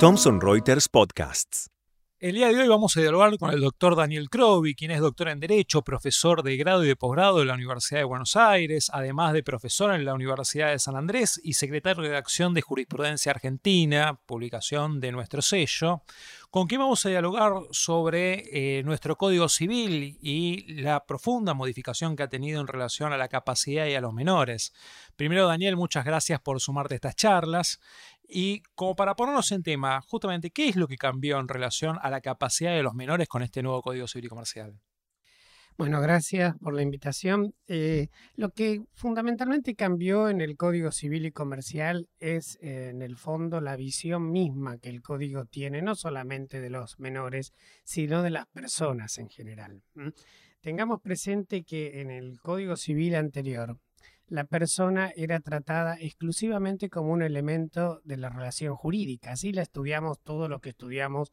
Thomson Reuters Podcasts. El día de hoy vamos a dialogar con el doctor Daniel Croby, quien es doctor en Derecho, profesor de grado y de posgrado de la Universidad de Buenos Aires, además de profesor en la Universidad de San Andrés y secretario de redacción de Jurisprudencia Argentina, publicación de nuestro sello, con quien vamos a dialogar sobre eh, nuestro Código Civil y la profunda modificación que ha tenido en relación a la capacidad y a los menores. Primero, Daniel, muchas gracias por sumarte a estas charlas. Y como para ponernos en tema, justamente, ¿qué es lo que cambió en relación a la capacidad de los menores con este nuevo Código Civil y Comercial? Bueno, gracias por la invitación. Eh, lo que fundamentalmente cambió en el Código Civil y Comercial es, eh, en el fondo, la visión misma que el código tiene, no solamente de los menores, sino de las personas en general. Tengamos presente que en el Código Civil anterior, la persona era tratada exclusivamente como un elemento de la relación jurídica. Así la estudiamos todo lo que estudiamos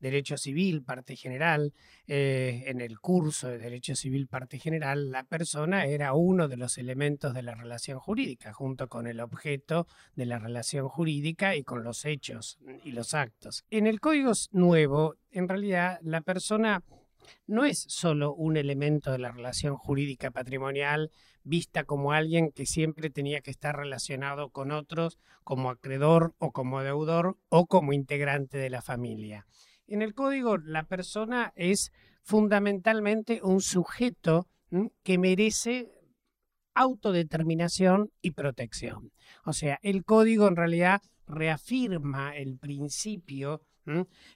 Derecho Civil, parte general, eh, en el curso de Derecho Civil, parte general, la persona era uno de los elementos de la relación jurídica, junto con el objeto de la relación jurídica y con los hechos y los actos. En el Código Nuevo, en realidad, la persona no es solo un elemento de la relación jurídica patrimonial vista como alguien que siempre tenía que estar relacionado con otros como acreedor o como deudor o como integrante de la familia. En el código la persona es fundamentalmente un sujeto que merece autodeterminación y protección. O sea, el código en realidad reafirma el principio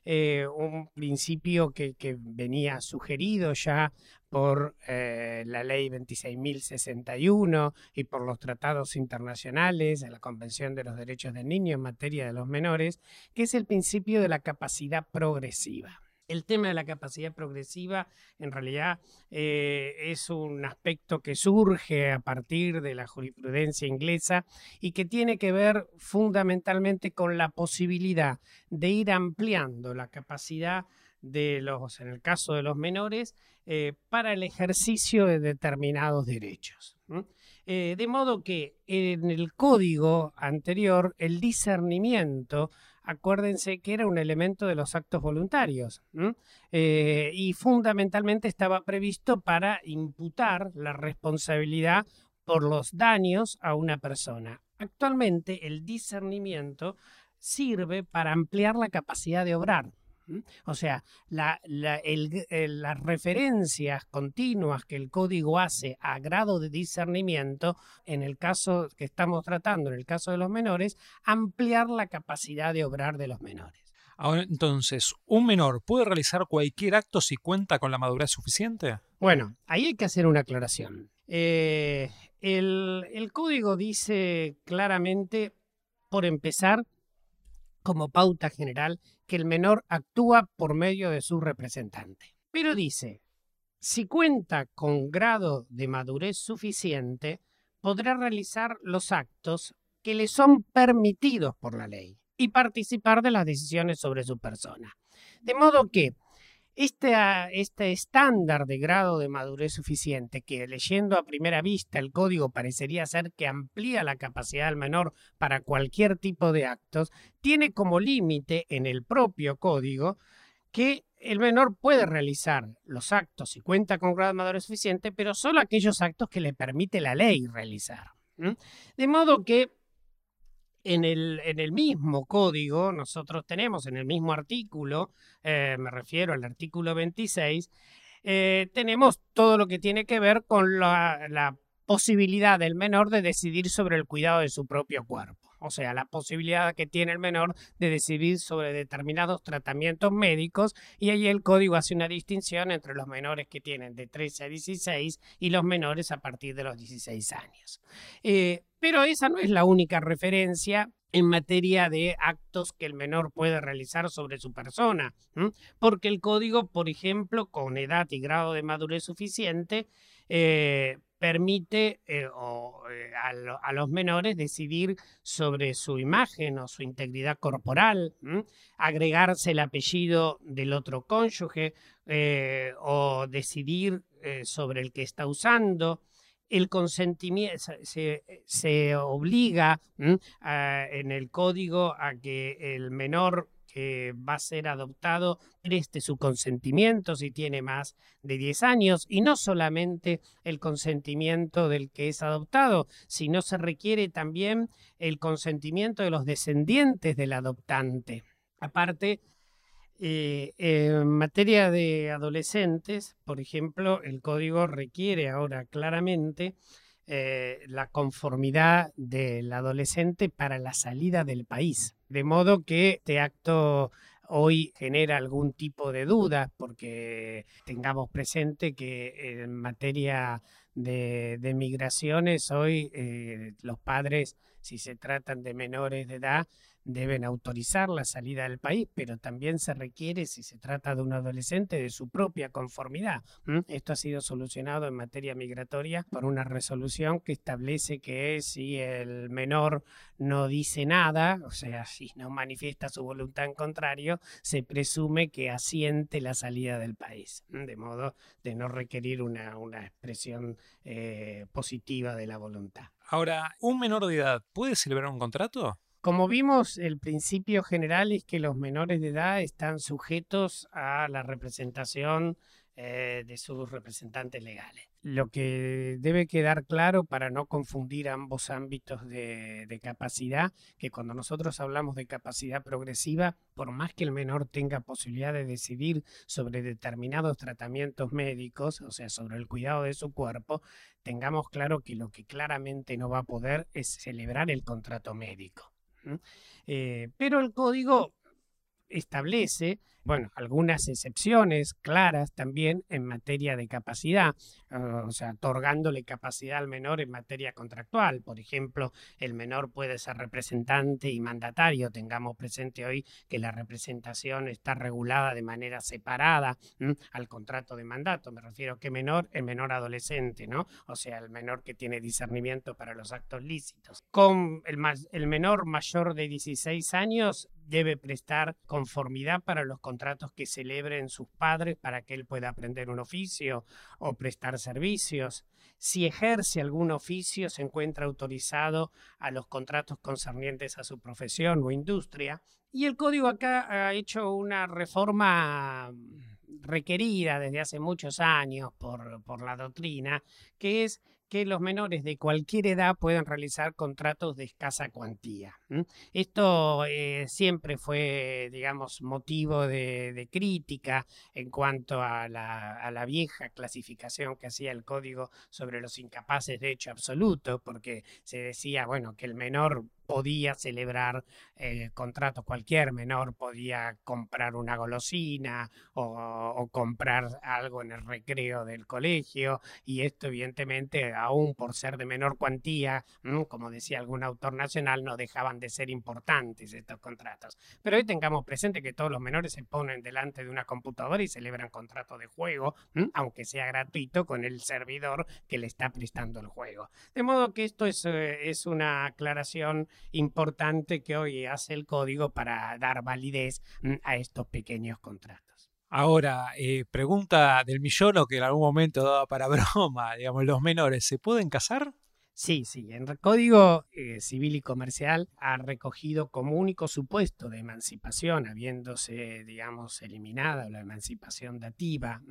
eh, un principio que, venía sugerido ya por eh, la ley 26.061 y por los tratados internacionales, la Convención de los Derechos del Niño en materia de los menores, que es el principio de la capacidad progresiva. El tema de la capacidad progresiva en realidad eh, es un aspecto que surge a partir de la jurisprudencia inglesa y que tiene que ver fundamentalmente con la posibilidad de ir ampliando la capacidad de los, en el caso de los menores, eh, para el ejercicio de determinados derechos. Eh, de modo que en el código anterior el discernimiento acuérdense que era un elemento de los actos voluntarios eh, y fundamentalmente estaba previsto para imputar la responsabilidad por los daños a una persona. Actualmente el discernimiento sirve para ampliar la capacidad de obrar. O sea, las referencias continuas que el código hace a grado de discernimiento, en el caso que estamos tratando, en el caso de los menores, ampliar la capacidad de obrar de los menores. Ahora, entonces, ¿un menor puede realizar cualquier acto si cuenta con la madurez suficiente? Bueno, ahí hay que hacer una aclaración. Eh, el código dice claramente, por empezar, como pauta general que el menor actúa por medio de su representante. Pero dice, si cuenta con grado de madurez suficiente, podrá realizar los actos que le son permitidos por la ley y participar de las decisiones sobre su persona. De modo que este, ah, este, estándar de grado de madurez suficiente, que leyendo a primera vista el código parecería ser que amplía la capacidad del menor para cualquier tipo de actos, tiene como límite en el propio código que el menor puede realizar los actos y cuenta con grado de madurez suficiente, pero solo aquellos actos que le permite la ley realizar. De modo que en el, en el mismo código, nosotros tenemos en el mismo artículo, eh, me refiero al artículo 26, eh, tenemos todo lo que tiene que ver con la, la posibilidad del menor de decidir sobre el cuidado de su propio cuerpo. O sea, la posibilidad que tiene el menor de decidir sobre determinados tratamientos médicos y ahí el código hace una distinción entre los menores que tienen de 13 a 16 y los menores a partir de los 16 años. Eh, pero esa no es la única referencia en materia de actos que el menor puede realizar sobre su persona, porque el código, por ejemplo, con edad y grado de madurez suficiente, eh, permite eh, eh, a, los menores decidir sobre su imagen o su integridad corporal, agregarse el apellido del otro cónyuge o decidir sobre el que está usando, el consentimiento, se, obliga en el código a que el menor que va a ser adoptado preste su consentimiento si tiene más de 10 años y no solamente el consentimiento del que es adoptado, sino se requiere también el consentimiento de los descendientes del adoptante. Aparte, eh, en materia de adolescentes, por ejemplo, el código requiere ahora claramente eh, la conformidad del adolescente para la salida del país. De modo que este acto hoy genera algún tipo de duda porque tengamos presente que en materia de, migraciones hoy eh, los padres, si se tratan de menores de edad, deben autorizar la salida del país, pero también se requiere, si se trata de un adolescente, de su propia conformidad. Esto ha sido solucionado en materia migratoria por una resolución que establece que si el menor no dice nada, o sea, si no manifiesta su voluntad en contrario, se presume que asiente la salida del país, de modo de no requerir una, expresión eh, positiva de la voluntad. Ahora, ¿un menor de edad puede celebrar un contrato? Como vimos, el principio general es que los menores de edad están sujetos a la representación eh, de sus representantes legales. Lo que debe quedar claro para no confundir ambos ámbitos de, de, capacidad, que cuando nosotros hablamos de capacidad progresiva, por más que el menor tenga posibilidad de decidir sobre determinados tratamientos médicos, o sea, sobre el cuidado de su cuerpo, tengamos claro que lo que claramente no va a poder es celebrar el contrato médico. Eh, pero el código establece bueno, algunas excepciones claras también en materia de capacidad, o sea, otorgándole capacidad al menor en materia contractual. Por ejemplo, el menor puede ser representante y mandatario. Tengamos presente hoy que la representación está regulada de manera separada al contrato de mandato. Me refiero a que menor, el menor adolescente, ¿no? O sea, el menor que tiene discernimiento para los actos lícitos. Con el, el menor mayor de 16 años debe prestar conformidad para los contratos que celebren sus padres para que él pueda aprender un oficio o prestar servicios. Si ejerce algún oficio, se encuentra autorizado a los contratos concernientes a su profesión o industria. Y el código acá ha hecho una reforma requerida desde hace muchos años por, por la doctrina, que es que los menores de cualquier edad pueden realizar contratos de escasa cuantía. Esto eh, siempre fue, digamos, motivo de, crítica en cuanto a la, vieja clasificación que hacía el código sobre los incapaces de hecho absoluto, porque se decía, bueno, que el menor podía celebrar eh, contratos, cualquier menor podía comprar una golosina o, comprar algo en el recreo del colegio y esto evidentemente aún por ser de menor cuantía, como decía algún autor nacional, no dejaban de ser importantes estos contratos. Pero hoy tengamos presente que todos los menores se ponen delante de una computadora y celebran contratos de juego, aunque sea gratuito, con el servidor que le está prestando el juego. De modo que esto es, eh, es una aclaración importante que hoy hace el código para dar validez mm, a estos pequeños contratos. Ahora, eh, pregunta del millón o que en algún momento daba para broma, digamos, los menores, ¿se pueden casar? Sí, sí, en el Código eh, Civil y Comercial ha recogido como único supuesto de emancipación, habiéndose, digamos, eliminada la emancipación dativa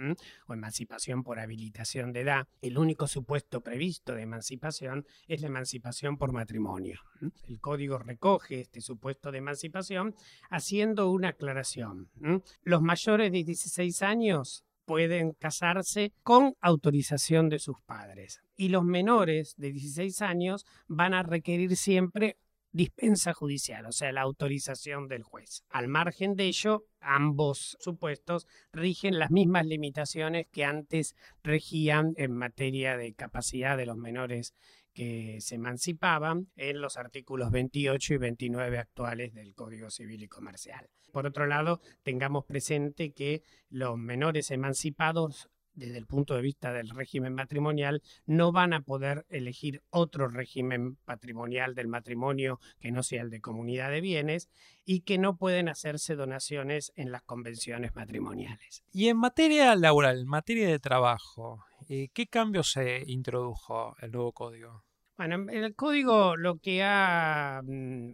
o emancipación por habilitación de edad, el único supuesto previsto de emancipación es la emancipación por matrimonio. El Código recoge este supuesto de emancipación haciendo una aclaración. Los mayores de 16 años pueden casarse con autorización de sus padres. Y los menores de 16 años van a requerir siempre dispensa judicial, o sea, la autorización del juez. Al margen de ello, ambos supuestos rigen las mismas limitaciones que antes regían en materia de capacidad de los menores que se emancipaban en los artículos 28 y 29 actuales del Código Civil y Comercial. Por otro lado, tengamos presente que los menores emancipados desde el punto de vista del régimen matrimonial, no van a poder elegir otro régimen patrimonial del matrimonio que no sea el de comunidad de bienes y que no pueden hacerse donaciones en las convenciones matrimoniales. Y en materia laboral, en materia de trabajo, ¿Qué cambios se introdujo el nuevo código? Bueno, el código lo que ha, mm,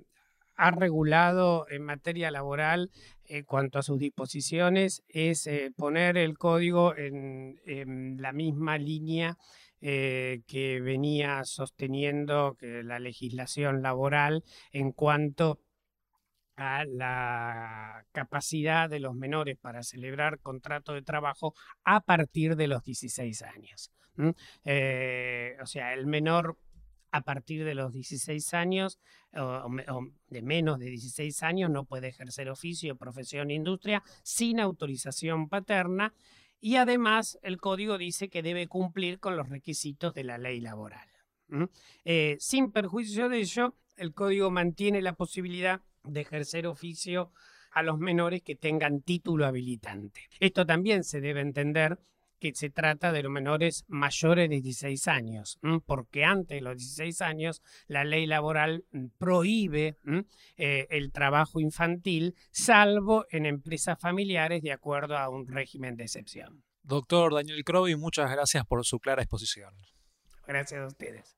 ha regulado en materia laboral en cuanto a sus disposiciones es eh, poner el código en, la misma línea eh, que venía sosteniendo que la legislación laboral en cuanto a la capacidad de los menores para celebrar contrato de trabajo a partir de los 16 años. Eh, o sea, el menor a partir de los 16 años o, de menos de 16 años no puede ejercer oficio, profesión, industria sin autorización paterna y además el código dice que debe cumplir con los requisitos de la ley laboral. Eh, sin perjuicio de ello, el código mantiene la posibilidad de ejercer oficio a los menores que tengan título habilitante. Esto también se debe entender que se trata de los menores mayores de 16 años, porque antes de los 16 años la ley laboral mm, prohíbe eh, el trabajo infantil, salvo en empresas familiares de acuerdo a un régimen de excepción. Doctor Daniel Croby, muchas gracias por su clara exposición. Gracias a ustedes.